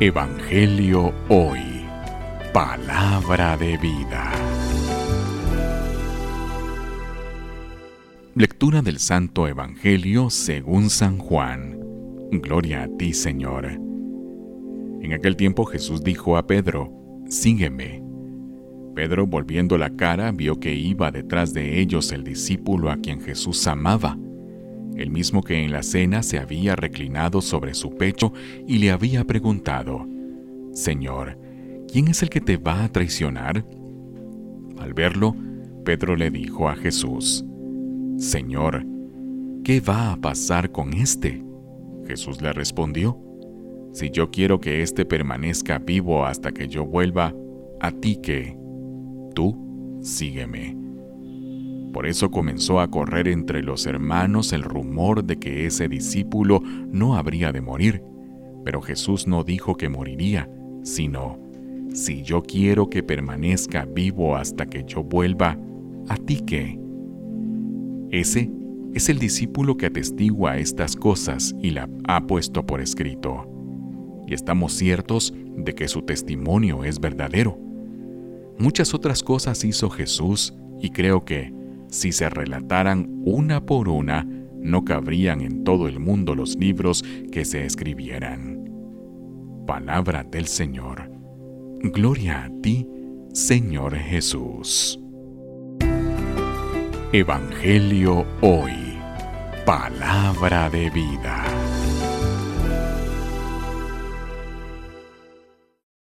Evangelio Hoy. Palabra de vida. Lectura del Santo Evangelio según San Juan. Gloria a ti, Señor. En aquel tiempo Jesús dijo a Pedro, Sígueme. Pedro, volviendo la cara, vio que iba detrás de ellos el discípulo a quien Jesús amaba el mismo que en la cena se había reclinado sobre su pecho y le había preguntado, Señor, ¿quién es el que te va a traicionar? Al verlo, Pedro le dijo a Jesús, Señor, ¿qué va a pasar con éste? Jesús le respondió, Si yo quiero que éste permanezca vivo hasta que yo vuelva, a ti que, tú sígueme. Por eso comenzó a correr entre los hermanos el rumor de que ese discípulo no habría de morir. Pero Jesús no dijo que moriría, sino, si yo quiero que permanezca vivo hasta que yo vuelva, ¿a ti qué? Ese es el discípulo que atestigua estas cosas y la ha puesto por escrito. Y estamos ciertos de que su testimonio es verdadero. Muchas otras cosas hizo Jesús y creo que, si se relataran una por una, no cabrían en todo el mundo los libros que se escribieran. Palabra del Señor. Gloria a ti, Señor Jesús. Evangelio hoy. Palabra de vida.